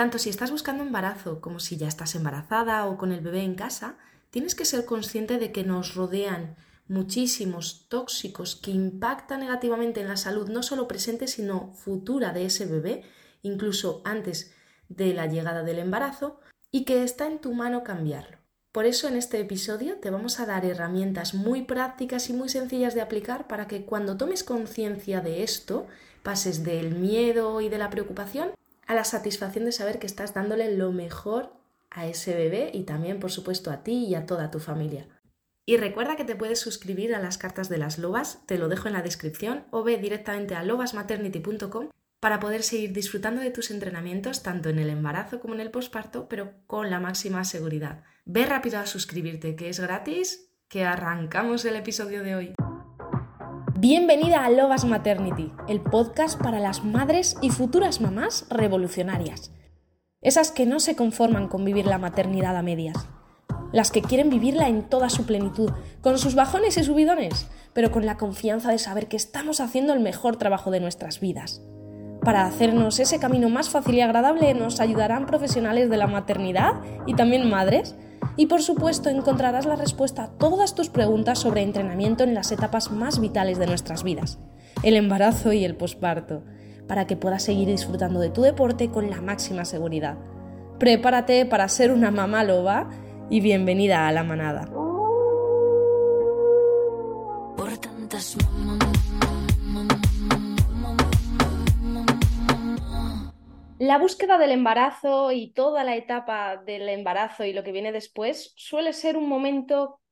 Tanto si estás buscando embarazo como si ya estás embarazada o con el bebé en casa, tienes que ser consciente de que nos rodean muchísimos tóxicos que impactan negativamente en la salud no solo presente sino futura de ese bebé, incluso antes de la llegada del embarazo, y que está en tu mano cambiarlo. Por eso en este episodio te vamos a dar herramientas muy prácticas y muy sencillas de aplicar para que cuando tomes conciencia de esto, pases del miedo y de la preocupación a la satisfacción de saber que estás dándole lo mejor a ese bebé y también, por supuesto, a ti y a toda tu familia. Y recuerda que te puedes suscribir a las cartas de las lobas, te lo dejo en la descripción, o ve directamente a lobasmaternity.com para poder seguir disfrutando de tus entrenamientos tanto en el embarazo como en el posparto, pero con la máxima seguridad. Ve rápido a suscribirte, que es gratis, que arrancamos el episodio de hoy. Bienvenida a Lobas Maternity, el podcast para las madres y futuras mamás revolucionarias. Esas que no se conforman con vivir la maternidad a medias. Las que quieren vivirla en toda su plenitud, con sus bajones y subidones, pero con la confianza de saber que estamos haciendo el mejor trabajo de nuestras vidas. Para hacernos ese camino más fácil y agradable nos ayudarán profesionales de la maternidad y también madres. Y por supuesto encontrarás la respuesta a todas tus preguntas sobre entrenamiento en las etapas más vitales de nuestras vidas, el embarazo y el posparto, para que puedas seguir disfrutando de tu deporte con la máxima seguridad. Prepárate para ser una mamá loba y bienvenida a la manada. La búsqueda del embarazo y toda la etapa del embarazo y lo que viene después suele ser un momento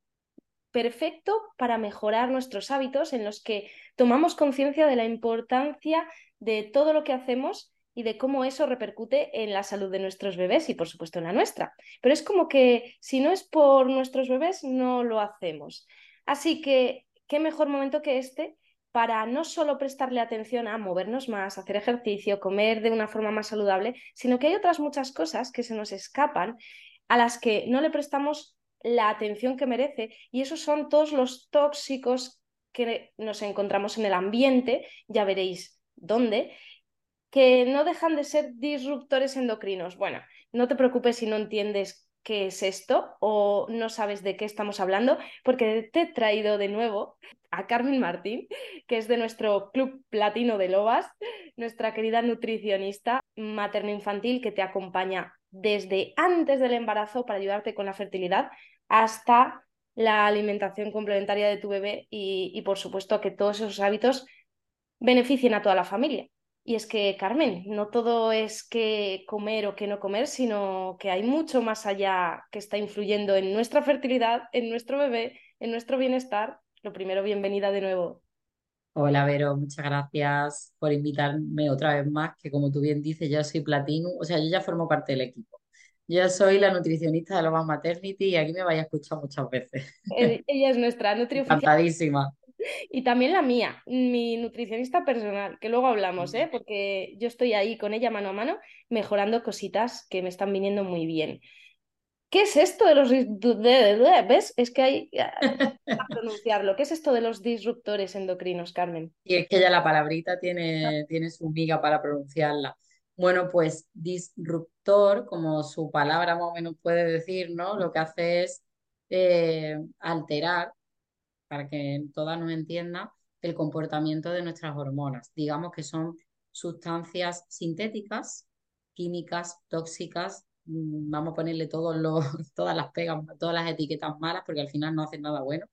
perfecto para mejorar nuestros hábitos en los que tomamos conciencia de la importancia de todo lo que hacemos y de cómo eso repercute en la salud de nuestros bebés y por supuesto en la nuestra. Pero es como que si no es por nuestros bebés, no lo hacemos. Así que, ¿qué mejor momento que este para no solo prestarle atención a movernos más, hacer ejercicio, comer de una forma más saludable, sino que hay otras muchas cosas que se nos escapan a las que no le prestamos la atención que merece y esos son todos los tóxicos que nos encontramos en el ambiente, ya veréis dónde, que no dejan de ser disruptores endocrinos. Bueno, no te preocupes si no entiendes qué es esto o no sabes de qué estamos hablando, porque te he traído de nuevo a Carmen Martín, que es de nuestro Club Platino de Lobas, nuestra querida nutricionista materno-infantil que te acompaña desde antes del embarazo para ayudarte con la fertilidad hasta la alimentación complementaria de tu bebé y, y por supuesto que todos esos hábitos beneficien a toda la familia. Y es que, Carmen, no todo es que comer o que no comer, sino que hay mucho más allá que está influyendo en nuestra fertilidad, en nuestro bebé, en nuestro bienestar. Lo primero, bienvenida de nuevo. Hola, Vero, muchas gracias por invitarme otra vez más, que como tú bien dices, yo soy Platino, o sea, yo ya formo parte del equipo. Yo soy la nutricionista de Lobas Maternity y aquí me vais a escuchar muchas veces. Ella es nuestra nutricionista. Encantadísima. Y también la mía, mi nutricionista personal, que luego hablamos, ¿eh? porque yo estoy ahí con ella mano a mano mejorando cositas que me están viniendo muy bien. ¿Qué es esto de los... ¿Ves? Es que hay que pronunciarlo. ¿Qué es esto de los disruptores endocrinos, Carmen? Y es que ya la palabrita tiene, tiene su miga para pronunciarla. Bueno, pues disruptor, como su palabra más o menos puede decir, ¿no? Lo que hace es eh, alterar para que todas nos entiendan, el comportamiento de nuestras hormonas. Digamos que son sustancias sintéticas, químicas, tóxicas, mm, vamos a ponerle todas las pegas, todas las etiquetas malas, porque al final no hacen nada bueno,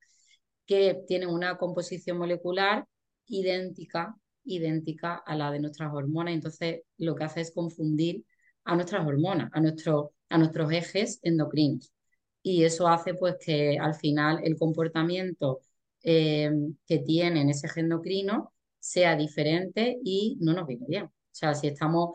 que tienen una composición molecular idéntica, idéntica a la de nuestras hormonas. Entonces, lo que hace es confundir a nuestras hormonas, a, nuestro, a nuestros ejes endocrinos. Y eso hace pues que al final el comportamiento eh, que tienen ese endocrino sea diferente y no nos viene bien. O sea, si estamos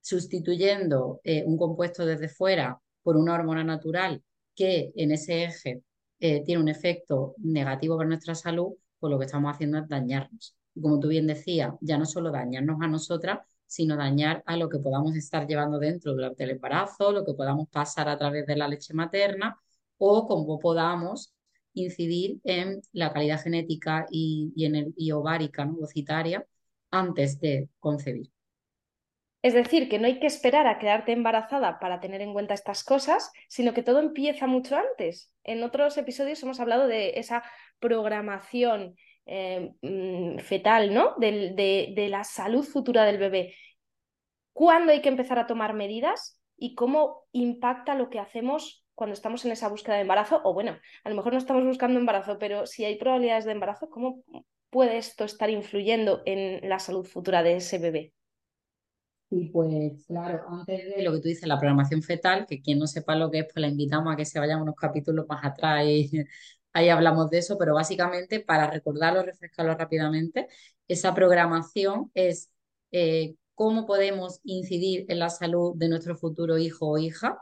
sustituyendo eh, un compuesto desde fuera por una hormona natural que en ese eje eh, tiene un efecto negativo para nuestra salud, pues lo que estamos haciendo es dañarnos. Como tú bien decías, ya no solo dañarnos a nosotras, sino dañar a lo que podamos estar llevando dentro durante el embarazo, lo que podamos pasar a través de la leche materna o como podamos incidir en la calidad genética y, en el, y ovárica, ¿no? ovocitaria, antes de concebir. Es decir, que no hay que esperar a quedarte embarazada para tener en cuenta estas cosas, sino que todo empieza mucho antes. En otros episodios hemos hablado de esa programación eh, mm, fetal, ¿no? De, de, de la salud futura del bebé. ¿Cuándo hay que empezar a tomar medidas y cómo impacta lo que hacemos cuando estamos en esa búsqueda de embarazo? O bueno, a lo mejor no estamos buscando embarazo, pero si hay probabilidades de embarazo, ¿cómo puede esto estar influyendo en la salud futura de ese bebé? Y pues claro, antes de lo que tú dices, la programación fetal, que quien no sepa lo que es, pues la invitamos a que se vayan unos capítulos más atrás y ahí hablamos de eso, pero básicamente para recordarlo, refrescarlo rápidamente, esa programación es eh, cómo podemos incidir en la salud de nuestro futuro hijo o hija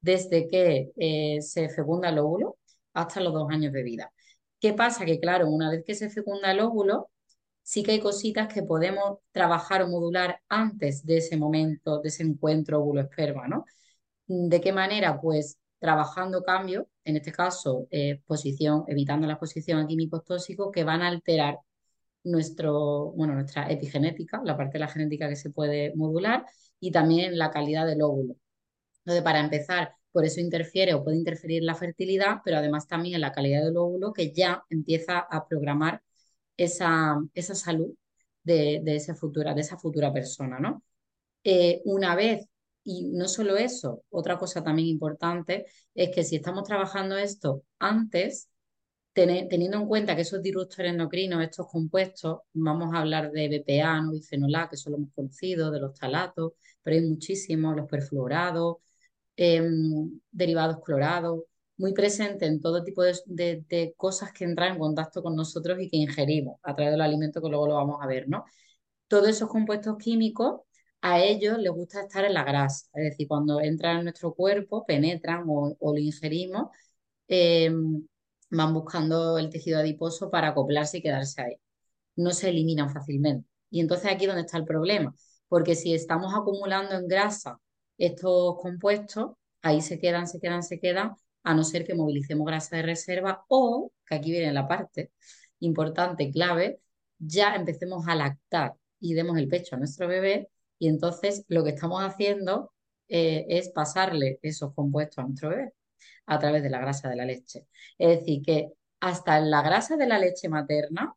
desde que eh, se fecunda el óvulo hasta los dos años de vida. ¿Qué pasa? Que claro, una vez que se fecunda el óvulo, sí que hay cositas que podemos trabajar o modular antes de ese momento, de ese encuentro óvulo-esperma, ¿no? ¿De qué manera? Pues trabajando cambios, en este caso, eh, posición, evitando la exposición a químicos tóxicos que van a alterar nuestro, bueno, nuestra epigenética, la parte de la genética que se puede modular, y también la calidad del óvulo. Entonces, para empezar, por eso interfiere o puede interferir la fertilidad, pero además también en la calidad del óvulo que ya empieza a programar esa, esa salud de, de, esa futura, de esa futura persona, ¿no? Eh, una vez, y no solo eso, otra cosa también importante es que si estamos trabajando esto antes, teniendo en cuenta que esos disruptores endocrinos, estos compuestos, vamos a hablar de BPA, no bifenol A, que son los más conocidos, de los talatos, pero hay muchísimos, los perfluorados, em, derivados clorados, muy presente en todo tipo de, cosas que entran en contacto con nosotros y que ingerimos a través del alimento, que luego lo vamos a ver, ¿no? Todos esos compuestos químicos, a ellos les gusta estar en la grasa, es decir, cuando entran en nuestro cuerpo, penetran o, lo ingerimos, em, van buscando el tejido adiposo para acoplarse y quedarse ahí. No se eliminan fácilmente. Y entonces aquí es donde está el problema, porque si estamos acumulando en grasa estos compuestos, ahí se quedan, se quedan, se quedan, a no ser que movilicemos grasa de reserva o, que aquí viene la parte importante, clave, ya empecemos a lactar y demos el pecho a nuestro bebé y entonces lo que estamos haciendo eh, es pasarle esos compuestos a nuestro bebé a través de la grasa de la leche. Es decir, que hasta en la grasa de la leche materna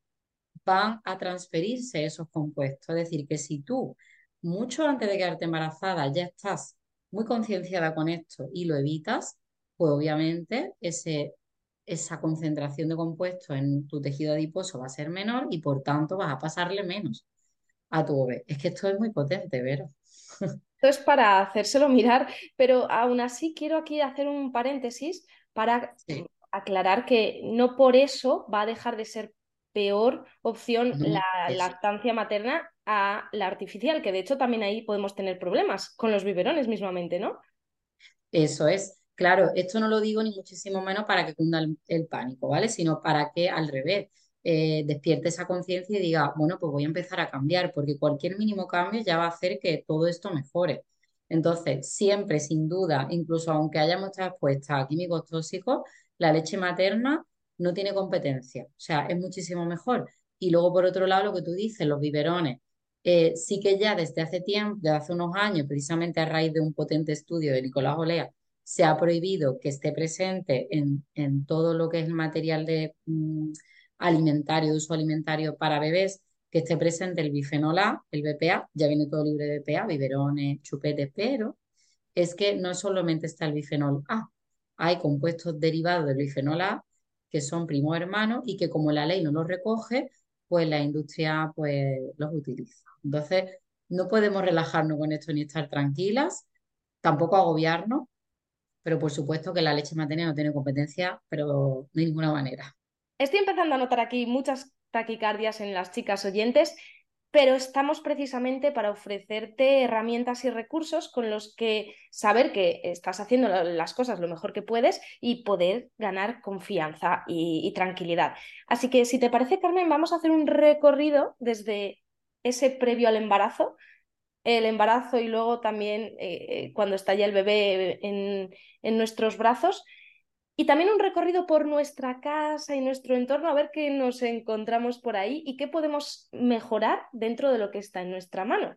van a transferirse esos compuestos. Es decir, que si tú, mucho antes de quedarte embarazada, ya estás muy concienciada con esto y lo evitas, pues obviamente ese, esa concentración de compuestos en tu tejido adiposo va a ser menor y por tanto vas a pasarle menos a tu bebé. Es que esto es muy potente, Vero. Esto es para hacérselo mirar, pero aún así quiero aquí hacer un paréntesis para aclarar que no por eso va a dejar de ser peor opción la lactancia materna a la artificial, que de hecho también ahí podemos tener problemas con los biberones mismamente, ¿no? Eso es. Claro, esto no lo digo ni muchísimo menos para que cunda el, pánico, ¿vale? Sino para que al revés eh, despierte esa conciencia y diga, bueno, pues voy a empezar a cambiar, porque cualquier mínimo cambio ya va a hacer que todo esto mejore. Entonces, siempre, sin duda, incluso aunque hayamos estado expuestas a químicos tóxicos, la leche materna no tiene competencia, o sea, es muchísimo mejor. Y luego, por otro lado, lo que tú dices, los biberones, eh, sí que ya desde hace tiempo, desde hace unos años, precisamente a raíz de un potente estudio de Nicolás Olea, se ha prohibido que esté presente en, todo lo que es el material de mm, alimentario, de uso alimentario para bebés, que esté presente el bifenol A, el BPA, ya viene todo libre de BPA, biberones, chupetes, pero es que no solamente está el bifenol A, hay compuestos derivados del bifenol A que son primos hermanos y que como la ley no los recoge, pues la industria pues los utiliza. Entonces, no podemos relajarnos con esto ni estar tranquilas, tampoco agobiarnos, pero por supuesto que la leche materna no tiene competencia, pero de ninguna manera. Estoy empezando a notar aquí muchas taquicardias en las chicas oyentes, pero estamos precisamente para ofrecerte herramientas y recursos con los que saber que estás haciendo las cosas lo mejor que puedes y poder ganar confianza y, tranquilidad. Así que si te parece, Carmen, vamos a hacer un recorrido desde ese previo al embarazo el embarazo y luego también eh, cuando está ya el bebé en, nuestros brazos. Y también un recorrido por nuestra casa y nuestro entorno, a ver qué nos encontramos por ahí y qué podemos mejorar dentro de lo que está en nuestra mano.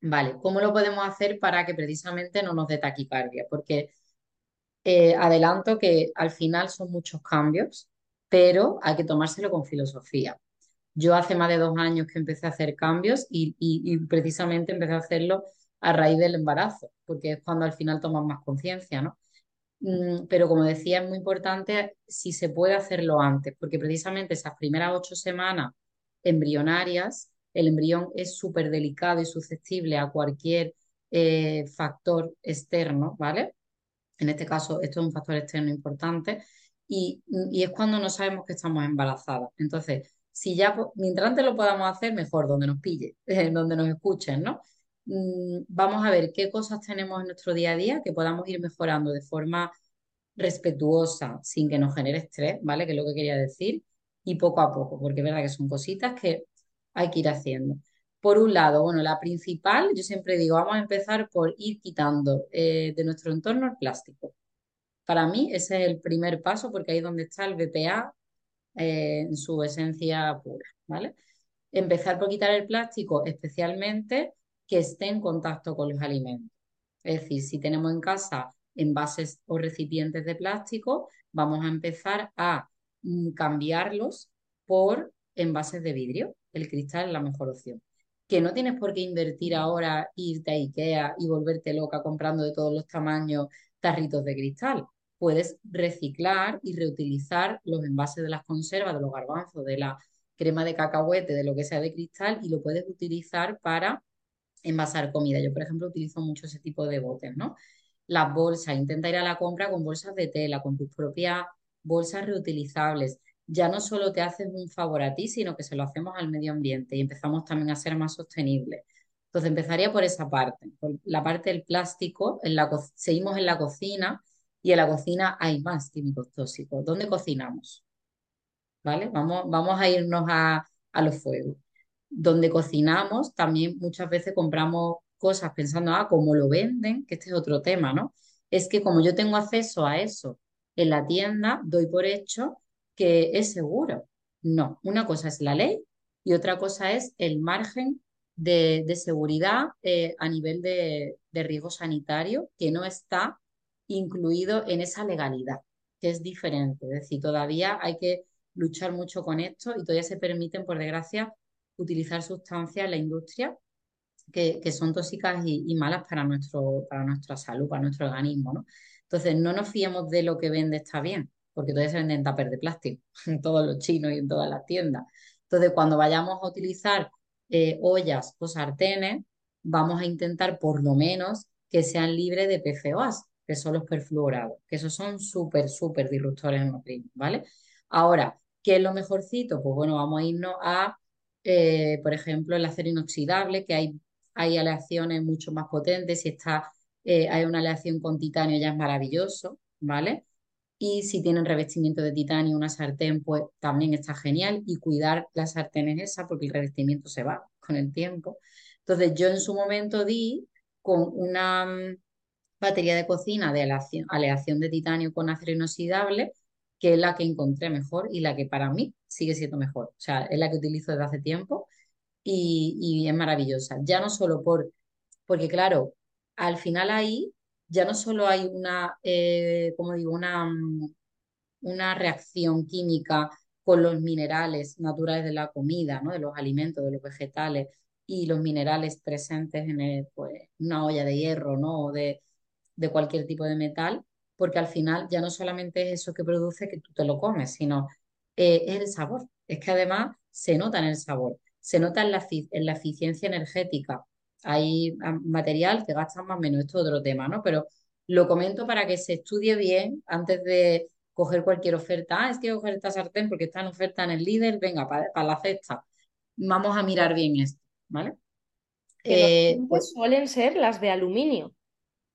Vale, ¿cómo lo podemos hacer para que precisamente no nos dé taquicardia? Porque eh, adelanto que al final son muchos cambios, pero hay que tomárselo con filosofía. Yo hace más de dos años que empecé a hacer cambios y, y precisamente empecé a hacerlo a raíz del embarazo, porque es cuando al final tomas más conciencia, ¿no? Mm, pero como decía, es muy importante si se puede hacerlo antes, porque precisamente esas primeras ocho semanas embrionarias, el embrión es súper delicado y susceptible a cualquier eh, factor externo, ¿vale? En este caso, esto es un factor externo importante y, y es cuando no sabemos que estamos embarazadas. Entonces, si ya, mientras antes lo podamos hacer, mejor, donde nos pille, donde nos escuchen, ¿no? Mm, vamos a ver qué cosas tenemos en nuestro día a día que podamos ir mejorando de forma respetuosa, sin que nos genere estrés, ¿vale? Que es lo que quería decir, y poco a poco, porque es verdad que son cositas que hay que ir haciendo. Por un lado, bueno, la principal, yo siempre digo, vamos a empezar por ir quitando eh, de nuestro entorno el plástico. Para mí ese es el primer paso porque ahí es donde está el BPA eh, en su esencia pura, ¿vale? Empezar por quitar el plástico, especialmente que esté en contacto con los alimentos. Es decir, si tenemos en casa envases o recipientes de plástico, vamos a empezar a mm, cambiarlos por envases de vidrio. El cristal es la mejor opción. Que no tienes por qué invertir ahora, irte a Ikea y volverte loca comprando de todos los tamaños tarritos de cristal. Puedes reciclar y reutilizar los envases de las conservas, de los garbanzos, de la crema de cacahuete, de lo que sea de cristal y lo puedes utilizar para envasar comida. Yo, por ejemplo, utilizo mucho ese tipo de botes, ¿no? Las bolsas, intenta ir a la compra con bolsas de tela, con tus propias bolsas reutilizables. Ya no solo te haces un favor a ti, sino que se lo hacemos al medio ambiente y empezamos también a ser más sostenibles. Entonces empezaría por esa parte, por la parte del plástico. En la seguimos en la cocina y en la cocina hay más químicos tóxicos. ¿Dónde cocinamos? ¿Vale? Vamos, vamos a irnos a, a los fuegos donde cocinamos, también muchas veces compramos cosas pensando, ah, cómo lo venden, que este es otro tema, ¿no? Es que como yo tengo acceso a eso en la tienda, doy por hecho que es seguro. No, una cosa es la ley y otra cosa es el margen de, seguridad eh, a nivel de, de riesgo sanitario que no está incluido en esa legalidad, que es diferente. Es decir, todavía hay que luchar mucho con esto y todavía se permiten, por desgracia, utilizar sustancias en la industria que, son tóxicas y, malas para, nuestro, para nuestra salud, para nuestro organismo, ¿no? Entonces, no nos fiemos de lo que vende está bien, porque todavía se venden tapers de plástico en todos los chinos y en todas las tiendas. Entonces, cuando vayamos a utilizar eh, ollas o sartenes, vamos a intentar por lo menos que sean libres de PFOAs, que son los perfluorados, que esos son súper, súper disruptores endocrinos, ¿vale? Ahora, ¿qué es lo mejorcito? Pues bueno, vamos a irnos a eh, por ejemplo, el acero inoxidable, que hay, hay aleaciones mucho más potentes, si está, eh, hay una aleación con titanio ya es maravilloso, ¿vale? Y si tienen revestimiento de titanio, una sartén, pues también está genial. Y cuidar las sartenes esa, porque el revestimiento se va con el tiempo. Entonces, yo en su momento di con una mm, batería de cocina de aleación, aleación de titanio con acero inoxidable, que es la que encontré mejor y la que para mí sigue siendo mejor. O sea, es la que utilizo desde hace tiempo y, es maravillosa. Ya no solo por, porque claro, al final ahí ya no solo hay una, eh, como digo, una, mm, una reacción química con los minerales naturales de la comida, ¿no? de los alimentos, de los vegetales y los minerales presentes en pues, una olla de hierro ¿no? o de, de cualquier tipo de metal, porque al final ya no solamente es eso que produce que tú te lo comes, sino eh, es el sabor. Es que además se nota en el sabor, se nota en la, en la eficiencia energética. Hay material que gasta más o menos, esto es otro tema, ¿no? Pero lo comento para que se estudie bien antes de coger cualquier oferta. Ah, es que coger esta sartén porque está en oferta en el líder, venga, para, la cesta. Vamos a mirar bien esto, ¿vale? Eh, pues suelen ser las de aluminio.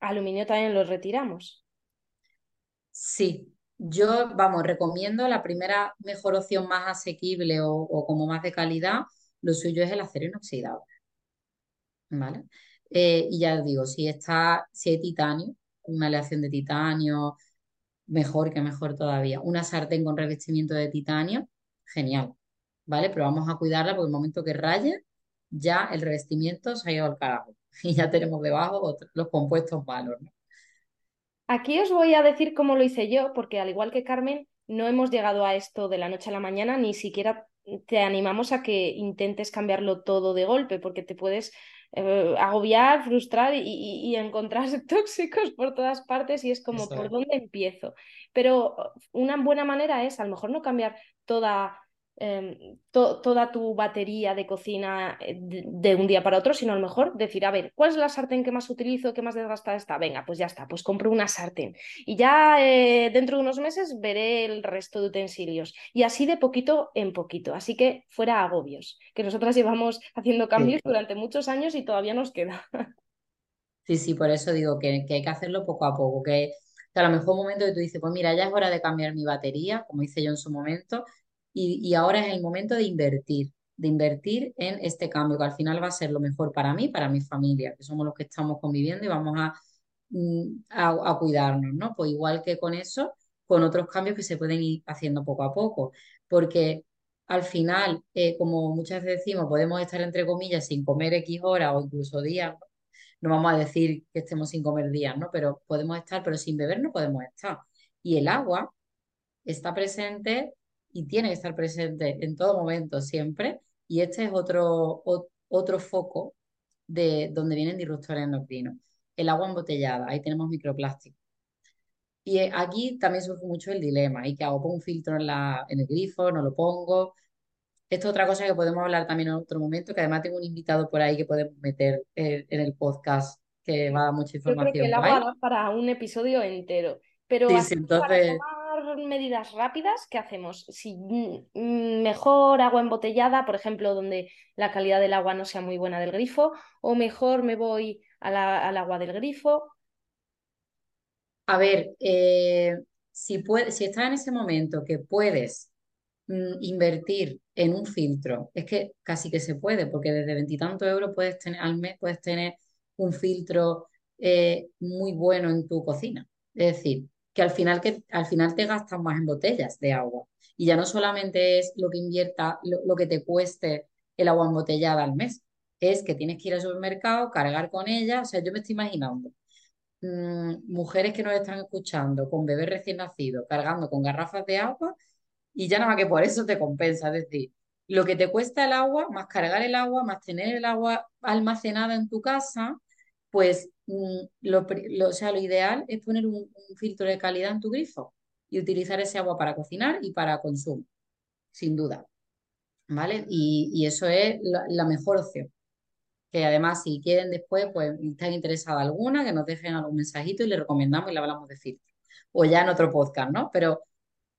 Aluminio también los retiramos. Sí, yo, vamos, recomiendo la primera mejor opción más asequible o, como más de calidad, lo suyo es el acero inoxidable. ¿Vale? Eh, y ya digo, si está, si hay titanio, una aleación de titanio, mejor que mejor todavía. Una sartén con revestimiento de titanio, genial. ¿Vale? Pero vamos a cuidarla porque el momento que raye, ya el revestimiento se ha ido al carajo. y ya tenemos debajo los compuestos malos. Aquí os voy a decir cómo lo hice yo, porque al igual que Carmen, no hemos llegado a esto de la noche a la mañana, ni siquiera te animamos a que intentes cambiarlo todo de golpe, porque te puedes eh, agobiar, frustrar y, y, encontrarse tóxicos por todas partes y es como, ¿por dónde empiezo? Pero una buena manera es a lo mejor no cambiar toda Em, toda tu batería de cocina eh, de, un día para otro, sino a lo mejor decir, a ver, ¿cuál es la sartén que más utilizo, que más desgastada está? Venga, pues ya está, pues compro una sartén. Y ya eh, dentro de unos meses veré el resto de utensilios. Y así de poquito en poquito. Así que fuera agobios, que nosotras llevamos haciendo cambios durante muchos años y todavía nos queda. Sí, sí, por eso digo que, que hay que hacerlo poco a poco, que, que a lo mejor un momento que tú dices, pues mira, ya es hora de cambiar mi batería, como hice yo en su momento, y, ahora es el momento de invertir, de invertir en este cambio, que al final va a ser lo mejor para mí, para mi familia, que somos los que estamos conviviendo y vamos a, mm, a, cuidarnos, ¿no? Pues igual que con eso, con otros cambios que se pueden ir haciendo poco a poco, porque al final, eh, como muchas veces decimos, podemos estar entre comillas sin comer X horas o incluso días, no vamos a decir que estemos sin comer días, ¿no? Pero podemos estar, pero sin beber no podemos estar. Y el agua está presente y tiene que estar presente en todo momento, siempre. Y este es otro, otro foco de donde vienen disruptores endocrinos. El agua embotellada, ahí tenemos microplástico. Y eh, aquí también surge mucho el dilema. ¿Y qué hago? ¿Pongo un filtro en, la, en el grifo? ¿No lo pongo? Esto es otra cosa que podemos hablar también en otro momento, que además tengo un invitado por ahí que podemos meter eh, en el podcast que va a dar mucha información. Yo creo que el agua para un episodio entero. Pero sí, entonces medidas rápidas, ¿qué hacemos? Si mm, mejor agua embotellada, por ejemplo, donde la calidad del agua no sea muy buena del grifo, o mejor me voy al agua del grifo. A ver, eh, si, si estás en ese momento que puedes mm, invertir en un filtro, es que casi que se puede, porque desde veintitantos euros puedes tener al mes puedes tener un filtro eh, muy bueno en tu cocina. Es decir, que al final, que al final te gastas más en botellas de agua. Y ya no solamente es lo que invierta, lo, que te cueste el agua embotellada al mes, es que tienes que ir al supermercado, cargar con ella. O sea, yo me estoy imaginando mm, mujeres que nos están escuchando con bebés recién nacidos, cargando con garrafas de agua y ya nada más que por eso te compensa. Es decir, lo que te cuesta el agua, más cargar el agua, más tener el agua almacenada en tu casa, pues mm, lo, sea, lo ideal es poner un, filtro de calidad en tu grifo y utilizar ese agua para cocinar y para consumo, sin duda. ¿Vale? Y, eso es la, mejor opción. Que además, si quieren después, pues están interesada alguna, que nos dejen algún mensajito y le recomendamos y le hablamos de filtro. O ya en otro podcast, ¿no? Pero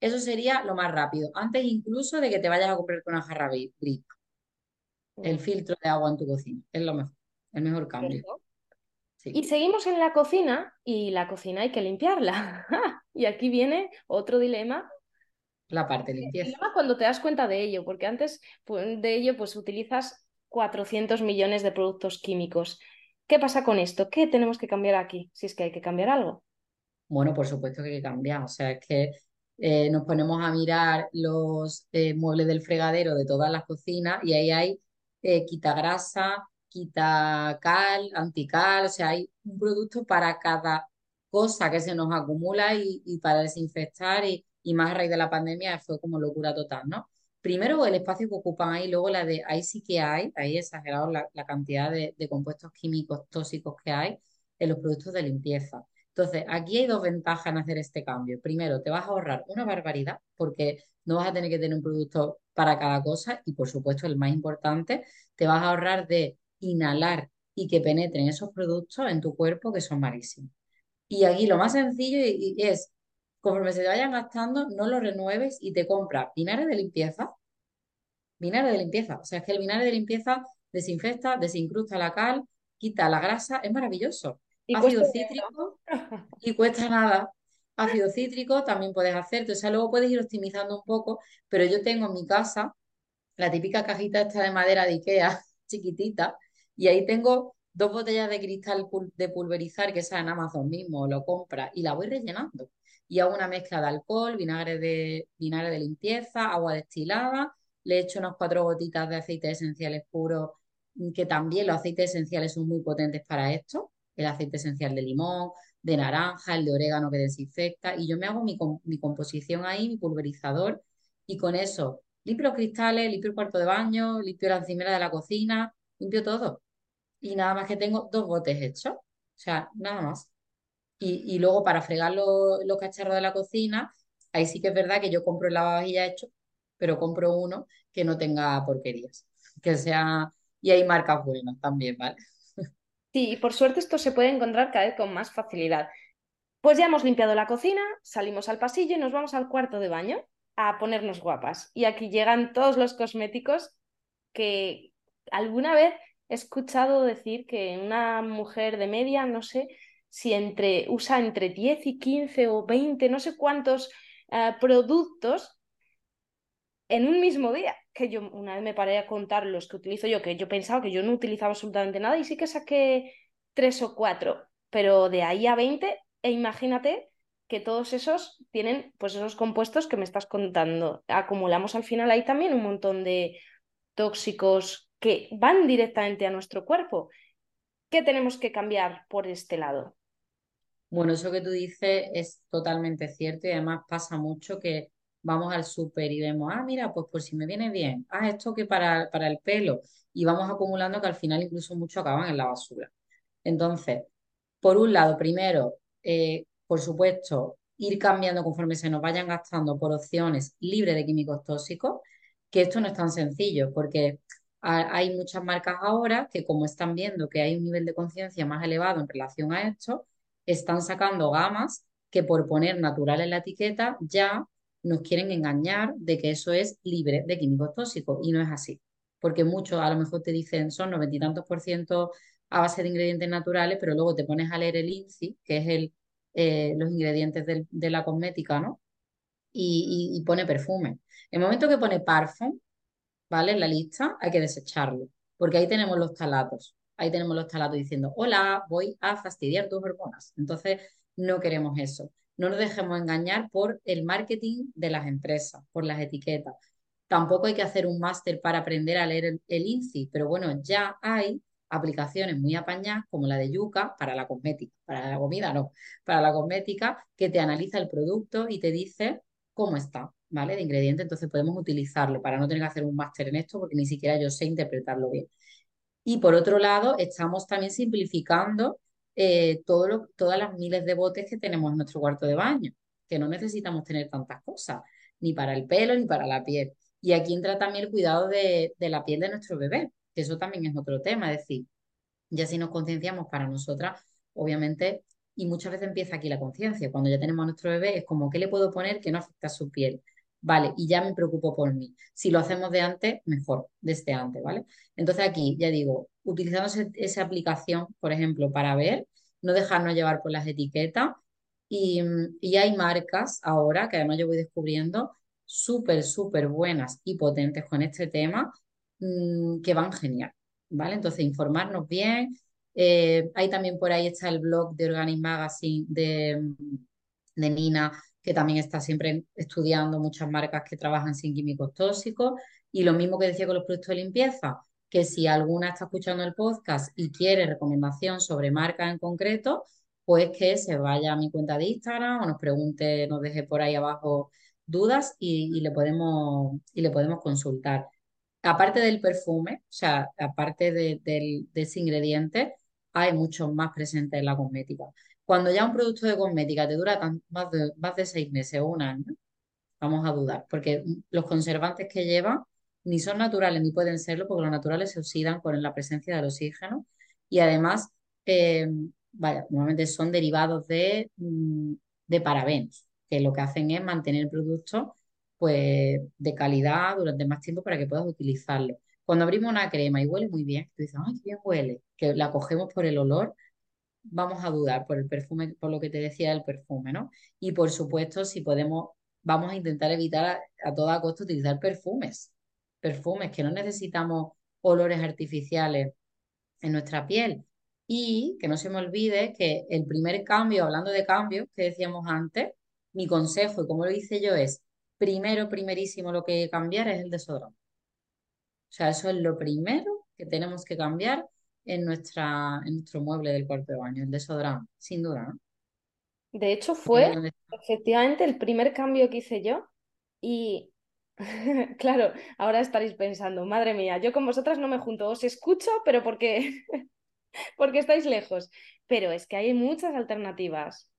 eso sería lo más rápido. Antes incluso de que te vayas a comprar una jarra grip. El filtro de agua en tu cocina. Es lo mejor. El mejor cambio. Y seguimos en la cocina y la cocina hay que limpiarla. y aquí viene otro dilema. La parte limpieza. cuando te das cuenta de ello, porque antes pues, de ello pues utilizas 400 millones de productos químicos. ¿Qué pasa con esto? ¿Qué tenemos que cambiar aquí? Si es que hay que cambiar algo. Bueno, por supuesto que hay que cambiar. O sea, es que eh, nos ponemos a mirar los eh, muebles del fregadero de todas las cocinas y ahí hay eh, quita grasa, quita cal, antical, o sea, hay un producto para cada cosa que se nos acumula y, para desinfectar y, más a raíz de la pandemia fue como locura total, ¿no? Primero el espacio que ocupan ahí, luego la de, ahí sí que hay, ahí exagerado la, la cantidad de, de, compuestos químicos tóxicos que hay en los productos de limpieza. Entonces, aquí hay dos ventajas en hacer este cambio. Primero, te vas a ahorrar una barbaridad porque no vas a tener que tener un producto para cada cosa y, por supuesto, el más importante, te vas a ahorrar de inhalar y que penetren esos productos en tu cuerpo que son malísimos. Y aquí lo más sencillo es, conforme se te vayan gastando, no lo renueves y te compras vinagre de limpieza. Vinagre de limpieza. O sea, es que el vinagre de limpieza desinfecta, desincrusta la cal, quita la grasa, es maravilloso. Ácido cítrico y cuesta nada. Ácido cítrico también puedes hacerte, o sea, luego puedes ir optimizando un poco, pero yo tengo en mi casa la típica cajita esta de madera de Ikea, chiquitita, y ahí tengo dos botellas de cristal de pulverizar, que esa en Amazon mismo lo compra, y la voy rellenando. Y hago una mezcla de alcohol, vinagre de, vinagre de limpieza, agua destilada, le echo unas cuatro gotitas de aceites esenciales puros que también los aceites esenciales son muy potentes para esto, el aceite esencial de limón, de naranja, el de orégano que desinfecta, y yo me hago mi, mi composición ahí, mi pulverizador, y con eso limpio los cristales, limpio el cuarto de baño, limpio la encimera de la cocina, limpio todo. Y nada más que tengo dos botes hechos, o sea, nada más. Y, luego para fregar los, los cacharros de la cocina, ahí sí que es verdad que yo compro el lavavajillas hecho, pero compro uno que no tenga porquerías, que sea, y hay marcas buenas también, ¿vale? Sí, y por suerte esto se puede encontrar cada vez con más facilidad. Pues ya hemos limpiado la cocina, salimos al pasillo y nos vamos al cuarto de baño a ponernos guapas. Y aquí llegan todos los cosméticos que alguna vez he escuchado decir que una mujer de media, no sé si usa entre 10 y 15 o 20, no sé cuántos eh, productos en un mismo día. Que yo una vez me paré a contar los que utilizo yo, que yo pensaba que yo no utilizaba absolutamente nada y sí que saqué tres o cuatro, pero de ahí a 20, e imagínate que todos esos tienen pues esos compuestos que me estás contando. Acumulamos al final ahí también un montón de tóxicos que van directamente a nuestro cuerpo. ¿Qué tenemos que cambiar por este lado? Bueno, eso que tú dices es totalmente cierto y además pasa mucho que vamos al súper y vemos, ah, mira, pues por si me viene bien, ah, esto que para, para el pelo y vamos acumulando que al final incluso mucho acaban en la basura. Entonces, por un lado, primero, eh, por supuesto, ir cambiando conforme se nos vayan gastando por opciones libres de químicos tóxicos, que esto no es tan sencillo, porque hay muchas marcas ahora que como están viendo que hay un nivel de conciencia más elevado en relación a esto, están sacando gamas que por poner natural en la etiqueta ya nos quieren engañar de que eso es libre de químicos tóxicos y no es así. Porque muchos a lo mejor te dicen son noventa y tantos por ciento a base de ingredientes naturales, pero luego te pones a leer el INCI, que es el, eh, los ingredientes de la cosmética, ¿no? Y, pone perfume. El momento que pone parfum, ¿vale? En la lista, hay que desecharlo, porque ahí tenemos los talatos. Ahí tenemos los talatos diciendo, hola, voy a fastidiar tus hormonas. Entonces, no queremos eso. No nos dejemos engañar por el marketing de las empresas, por las etiquetas. Tampoco hay que hacer un máster para aprender a leer el, el INCI, pero bueno, ya hay aplicaciones muy apañadas como la de Yuca para la cosmética, para la comida no, para la cosmética que te analiza el producto y te dice cómo está, ¿vale? De ingrediente, entonces podemos utilizarlo para no tener que hacer un máster en esto porque ni siquiera yo sé interpretarlo bien. Y por otro lado, estamos también simplificando eh, todas las miles de botes que tenemos en nuestro cuarto de baño, que no necesitamos tener tantas cosas, ni para el pelo ni para la piel. Y aquí entra también el cuidado de, de la piel de nuestro bebé, que eso también es otro tema, es decir, ya si nos concienciamos para nosotras, obviamente, y muchas veces empieza aquí la conciencia, cuando ya tenemos a nuestro bebé, es como, ¿qué le puedo poner que no afecta a su piel? Vale, y ya me preocupo por mí. Si lo hacemos de antes, mejor, desde antes, ¿vale? Entonces aquí, ya digo, utilizando esa aplicación, por ejemplo, para ver, no dejarnos llevar por las etiquetas, y, y hay marcas ahora, que además yo voy descubriendo, súper, súper buenas y potentes con este tema, Mm, que van genial, ¿vale? Entonces, informarnos bien. Eh, hay también por ahí está el blog de Organic Magazine de, de Nina, que también está siempre estudiando muchas marcas que trabajan sin químicos tóxicos. Y lo mismo que decía con los productos de limpieza, que si alguna está escuchando el podcast y quiere recomendación sobre marcas en concreto, pues que se vaya a mi cuenta de Instagram o nos pregunte, nos deje por ahí abajo dudas y, y le, podemos, y le podemos consultar aparte del perfume, o sea, aparte de, ese ingrediente, hay muchos más presentes en la cosmética. Cuando ya un producto de cosmética te dura más, de, seis meses o un año, vamos a dudar, porque los conservantes que llevan ni son naturales ni pueden serlo, porque los naturales se oxidan con la presencia del oxígeno y además, eh, vaya, normalmente son derivados de, mm, de parabenos, que lo que hacen es mantener el producto pues de calidad durante más tiempo para que puedas utilizarlo. Cuando abrimos una crema y huele muy bien, tú dices, ay, qué bien huele, que la cogemos por el olor, vamos a dudar por el perfume, por lo que te decía del perfume, ¿no? Y por supuesto, si podemos, vamos a intentar evitar a, toda costa utilizar perfumes, perfumes que no necesitamos olores artificiales en nuestra piel. Y que no se me olvide que el primer cambio, hablando de cambios que decíamos antes, mi consejo y como lo hice yo es primero, primerísimo lo que cambiar es el desodorante. O sea, eso es lo primero que tenemos que cambiar en, nuestra, en nuestro mueble del cuarto de baño, el desodorante, sin duda, ¿no? De hecho, fue efectivamente el primer cambio que hice yo y claro, ahora estaréis pensando, madre mía, yo con vosotras no me junto, os escucho, pero porque, porque estáis lejos. Pero es que hay muchas alternativas.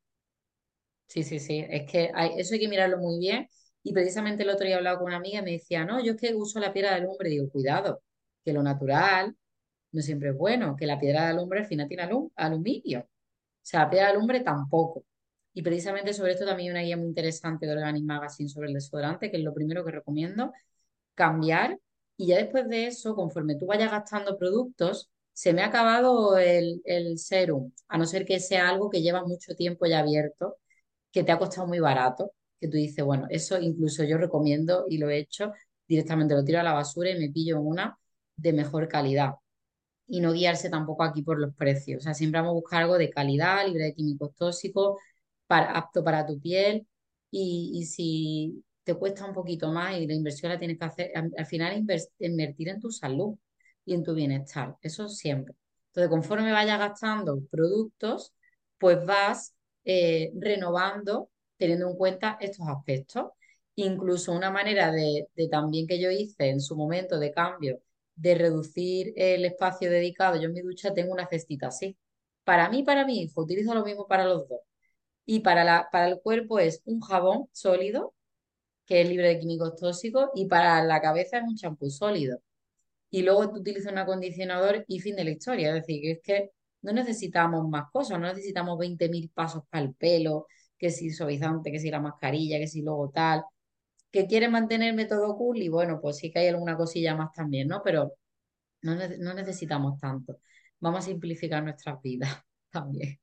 Sí, sí, sí, es que eso hay que mirarlo muy bien. Y precisamente el otro día he hablado con una amiga y me decía, no, yo es que uso la piedra de alumbre. Digo, cuidado, que lo natural no siempre es bueno, que la piedra de alumbre al final tiene aluminio. O sea, la piedra de alumbre tampoco. Y precisamente sobre esto también hay una guía muy interesante de Organic Magazine sobre el desodorante, que es lo primero que recomiendo, cambiar. Y ya después de eso, conforme tú vayas gastando productos, se me ha acabado el, el serum, a no ser que sea algo que lleva mucho tiempo ya abierto, que te ha costado muy barato, que tú dices, bueno, eso incluso yo recomiendo y lo he hecho, directamente lo tiro a la basura y me pillo una de mejor calidad. Y no guiarse tampoco aquí por los precios. O sea, siempre vamos a buscar algo de calidad, libre de químicos tóxicos, apto para tu piel y, si te cuesta un poquito más y la inversión la tienes que hacer, al, final invertir en tu salud y en tu bienestar, eso siempre. Entonces, conforme vayas gastando productos, pues vas eh, renovando teniendo en cuenta estos aspectos. Incluso una manera de, también que yo hice en su momento de cambio, de reducir el espacio dedicado. Yo en mi ducha tengo una cestita así. Para mí, para mi hijo, utilizo lo mismo para los dos. Y para, la, para el cuerpo es un jabón sólido, que es libre de químicos tóxicos, y para la cabeza es un champú sólido. Y luego tú utilizas un acondicionador y fin de la historia. Es decir, es que no necesitamos más cosas, no necesitamos 20.000 pasos para el pelo, que si suavizante, que si la mascarilla, que si luego tal. Que quiere mantenerme todo cool y bueno, pues sí que hay alguna cosilla más también, ¿no? Pero no, no necesitamos tanto. Vamos a simplificar nuestras vidas también.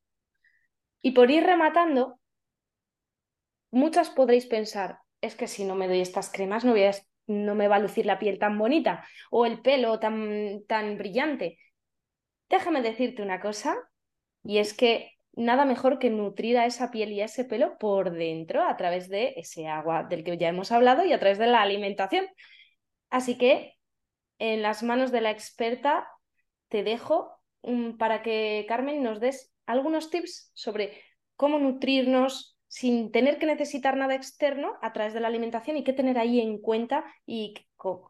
Y por ir rematando, muchas podréis pensar, es que si no me doy estas cremas no, no me va a lucir la piel tan bonita o el pelo tan, tan brillante. Déjame decirte una cosa, y es que nada mejor que nutrir a esa piel y a ese pelo por dentro a través de ese agua del que ya hemos hablado y a través de la alimentación. Así que en las manos de la experta te dejo para que Carmen nos des algunos tips sobre cómo nutrirnos sin tener que necesitar nada externo a través de la alimentación y qué tener ahí en cuenta y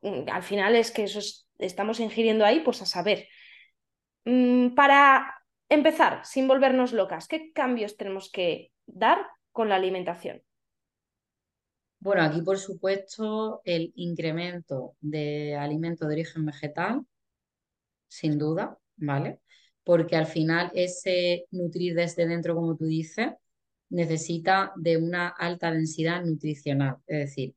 mm, al final es que eso estamos ingiriendo ahí, pues a saber. Mm, para empezar, sin volvernos locas, ¿qué cambios tenemos que dar con la alimentación? Bueno, aquí por supuesto el incremento de alimentos de origen vegetal, sin duda, ¿vale? porque al final ese nutrir desde dentro, como tú dices, necesita de una alta densidad nutricional, es decir,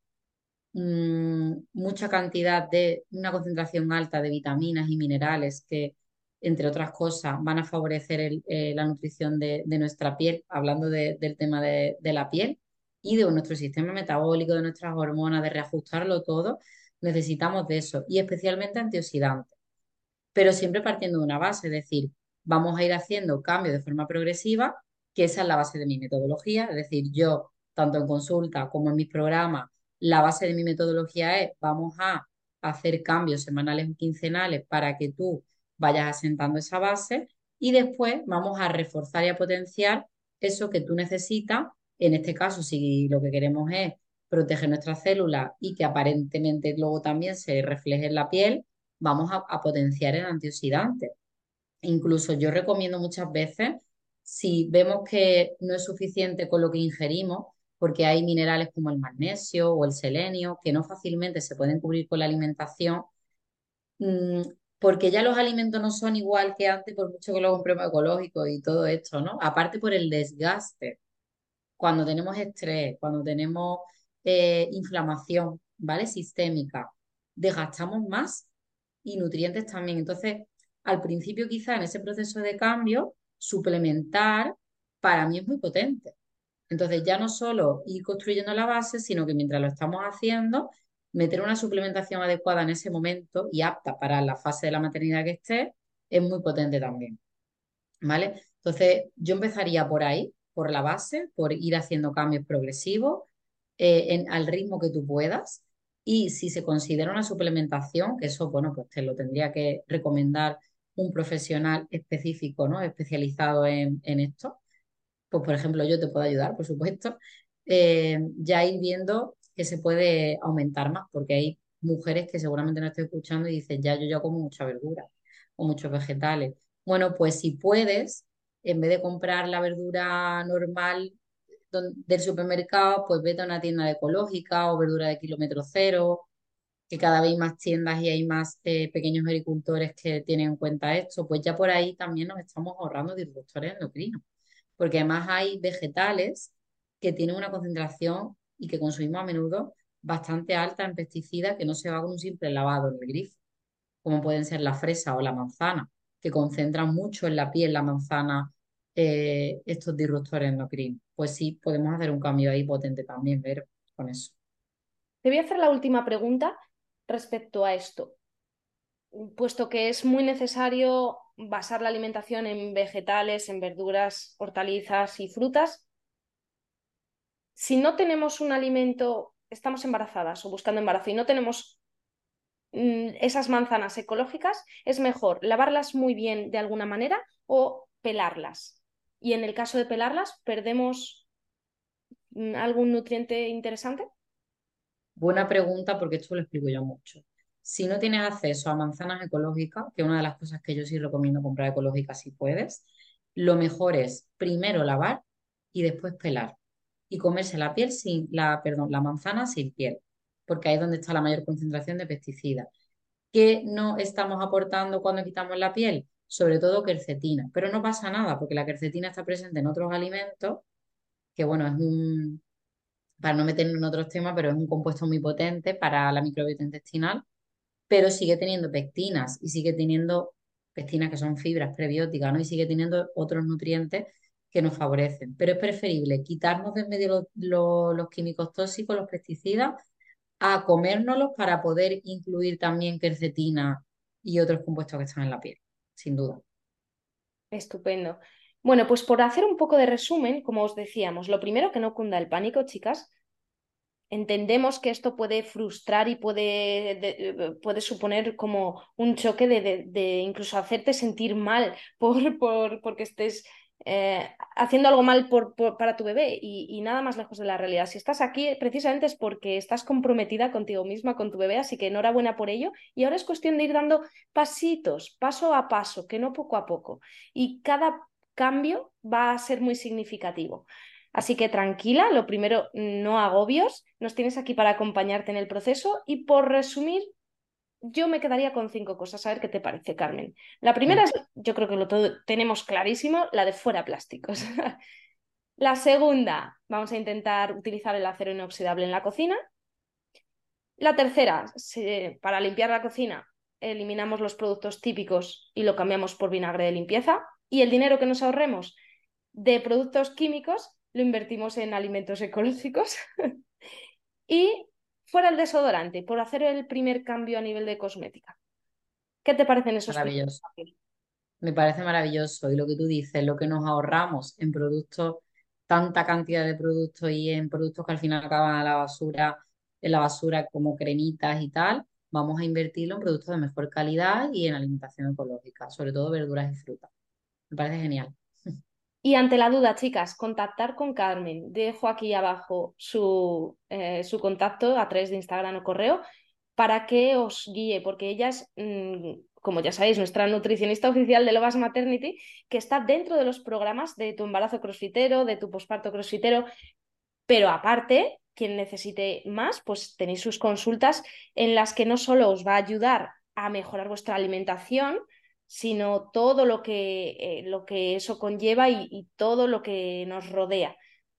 mm, mucha cantidad de, una concentración alta de vitaminas y minerales que, entre otras cosas, van a favorecer eh, la nutrición de, nuestra piel, hablando del tema de, de la piel y de nuestro sistema metabólico, de nuestras hormonas, de reajustarlo todo, necesitamos de eso, y especialmente antioxidantes, pero siempre partiendo de una base, es decir, vamos a ir haciendo cambios de forma progresiva, que esa es la base de mi metodología, es decir, yo, tanto en consulta como en mis programas, la base de mi metodología es, vamos a hacer cambios semanales o quincenales para que tú vayas asentando esa base y después vamos a reforzar y a potenciar eso que tú necesitas. En este caso, si lo que queremos es proteger nuestras células y que aparentemente luego también se refleje en la piel, vamos a, a potenciar el antioxidante. Incluso yo recomiendo muchas veces, si vemos que no es suficiente con lo que ingerimos, porque hay minerales como el magnesio o el selenio que no fácilmente se pueden cubrir con la alimentación, mm, porque ya los alimentos no son igual que antes, por mucho que lo compremos ecológico y todo esto, ¿no? Aparte por el desgaste. Cuando tenemos estrés, cuando tenemos eh, inflamación, ¿vale? Sistémica, desgastamos más y nutrientes también. Entonces, al principio quizá en ese proceso de cambio, suplementar para mí es muy potente. Entonces ya no solo ir construyendo la base, sino que mientras lo estamos haciendo, meter una suplementación adecuada en ese momento y apta para la fase de la maternidad que esté, es muy potente también. ¿Vale? Entonces yo empezaría por ahí, por la base, por ir haciendo cambios progresivos eh, en, al ritmo que tú puedas Y si se considera una suplementación, que eso, bueno, pues te lo tendría que recomendar un profesional específico, ¿no? Especializado en, esto. Pues, por ejemplo, yo te puedo ayudar, por supuesto. Eh, ya ir viendo que se puede aumentar más, porque hay mujeres que seguramente no estoy escuchando y dicen, ya yo ya como mucha verdura o muchos vegetales. Bueno, pues si puedes, en vez de comprar la verdura normal del supermercado, pues vete a una tienda ecológica o verdura de kilómetro cero, que cada vez hay más tiendas y hay más eh, pequeños agricultores que tienen en cuenta esto, pues ya por ahí también nos estamos ahorrando disruptores endocrinos, porque además hay vegetales que tienen una concentración y que consumimos a menudo bastante alta en pesticidas que no se va con un simple lavado en el grifo, como pueden ser la fresa o la manzana, que concentran mucho en la piel la manzana eh, estos disruptores endocrinos. Pues sí, podemos hacer un cambio ahí potente también, ver con eso. Te voy a hacer la última pregunta respecto a esto. Puesto que es muy necesario basar la alimentación en vegetales, en verduras, hortalizas y frutas, si no tenemos un alimento, estamos embarazadas o buscando embarazo y no tenemos mm, esas manzanas ecológicas, es mejor lavarlas muy bien de alguna manera o pelarlas. Y en el caso de pelarlas, ¿perdemos mm, algún nutriente interesante? Buena pregunta porque esto lo explico yo mucho. Si no tienes acceso a manzanas ecológicas, que es una de las cosas que yo sí recomiendo comprar ecológicas si puedes, lo mejor es primero lavar y después pelar y comerse la piel sin la, perdón, la manzana sin piel, porque ahí es donde está la mayor concentración de pesticidas. ¿Qué no estamos aportando cuando quitamos la piel? Sobre todo quercetina, pero no pasa nada porque la quercetina está presente en otros alimentos, que bueno, es un, para no meternos en otros temas, pero es un compuesto muy potente para la microbiota intestinal, pero sigue teniendo pectinas y sigue teniendo pectinas que son fibras prebióticas, ¿no? Y sigue teniendo otros nutrientes que nos favorecen. Pero es preferible quitarnos de en medio los, químicos tóxicos, los pesticidas, a comérnoslos para poder incluir también quercetina y otros compuestos que están en la piel, sin duda. Estupendo. Bueno, pues por hacer un poco de resumen, como os decíamos, lo primero que no cunda el pánico, chicas. Entendemos que esto puede frustrar y puede, puede suponer como un choque de, incluso hacerte sentir mal por, por, porque estés eh, haciendo algo mal por, para tu bebé y, nada más lejos de la realidad. Si estás aquí precisamente es porque estás comprometida contigo misma, con tu bebé, así que enhorabuena por ello. Y ahora es cuestión de ir dando pasitos, paso a paso, que no poco a poco. Y cada cambio va a ser muy significativo. Así que tranquila, lo primero, no agobios, nos tienes aquí para acompañarte en el proceso y por resumir, yo me quedaría con cinco cosas, a ver qué te parece, Carmen. La primera es, yo creo que lo tenemos clarísimo, la de fuera plásticos. la segunda, vamos a intentar utilizar el acero inoxidable en la cocina. La tercera, para limpiar la cocina, eliminamos los productos típicos y lo cambiamos por vinagre de limpieza. Y el dinero que nos ahorremos de productos químicos lo invertimos en alimentos ecológicos. y fuera el desodorante, por hacer el primer cambio a nivel de cosmética. ¿Qué te parecen esos Maravilloso. Me parece maravilloso. Y lo que tú dices, lo que nos ahorramos en productos, tanta cantidad de productos y en productos que al final acaban a la basura, en la basura como cremitas y tal, vamos a invertirlo en productos de mejor calidad y en alimentación ecológica, sobre todo verduras y frutas. Me parece genial. Y ante la duda, chicas, contactar con Carmen. Dejo aquí abajo su, eh, su contacto a través de Instagram o correo para que os guíe, porque ella es, mm, como ya sabéis, nuestra nutricionista oficial de Lovas Maternity, que está dentro de los programas de tu embarazo crossfitero, de tu posparto crossfitero, pero aparte, quien necesite más, pues tenéis sus consultas en las que no solo os va a ayudar a mejorar vuestra alimentación, sino todo lo que, eh, lo que eso conlleva y, todo lo que nos rodea.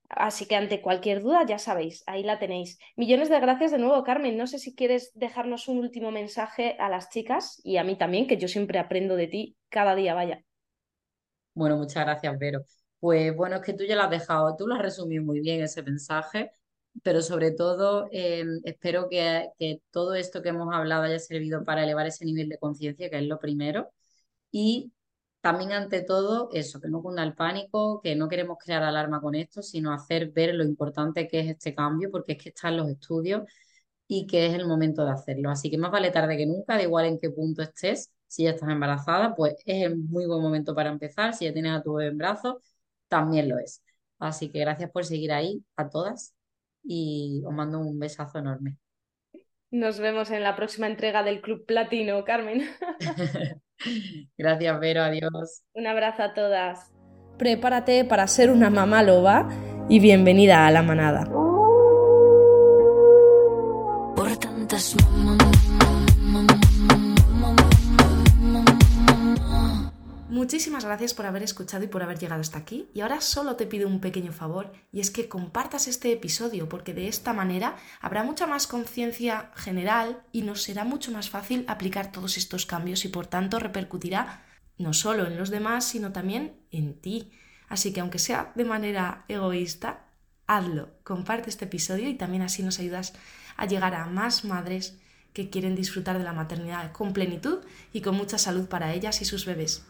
Así que ante cualquier duda, ya sabéis, ahí la tenéis. Millones de gracias de nuevo, Carmen. No sé si quieres dejarnos un último mensaje a las chicas y a mí también, que yo siempre aprendo de ti cada día, vaya. Bueno, muchas gracias, Vero. Pues bueno, es que tú ya lo has dejado, tú lo has resumido muy bien ese mensaje, pero sobre todo em, espero que, que todo esto que hemos hablado haya servido para elevar ese nivel de conciencia, que es lo primero y también ante todo eso, que no cunda el pánico, que no queremos crear alarma con esto, sino hacer ver lo importante que es este cambio, porque es que están los estudios y que es el momento de hacerlo. Así que más vale tarde que nunca, da igual en qué punto estés. Si ya estás embarazada, pues es el muy buen momento para empezar. Si ya tienes a tu bebé en brazos, también lo es. Así que gracias por seguir ahí a todas y os mando un besazo enorme. Nos vemos en la próxima entrega del Club Platino, Carmen. Gracias, Vero. Adiós. Un abrazo a todas. Prepárate para ser una mamá loba y bienvenida a la manada. Por tantas Muchísimas gracias por haber escuchado y por haber llegado hasta aquí. Y ahora solo te pido un pequeño favor y es que compartas este episodio porque de esta manera habrá mucha más conciencia general y nos será mucho más fácil aplicar todos estos cambios y por tanto repercutirá no solo en los demás sino también en ti. Así que aunque sea de manera egoísta, hazlo, comparte este episodio y también así nos ayudas a llegar a más madres que quieren disfrutar de la maternidad con plenitud y con mucha salud para ellas y sus bebés.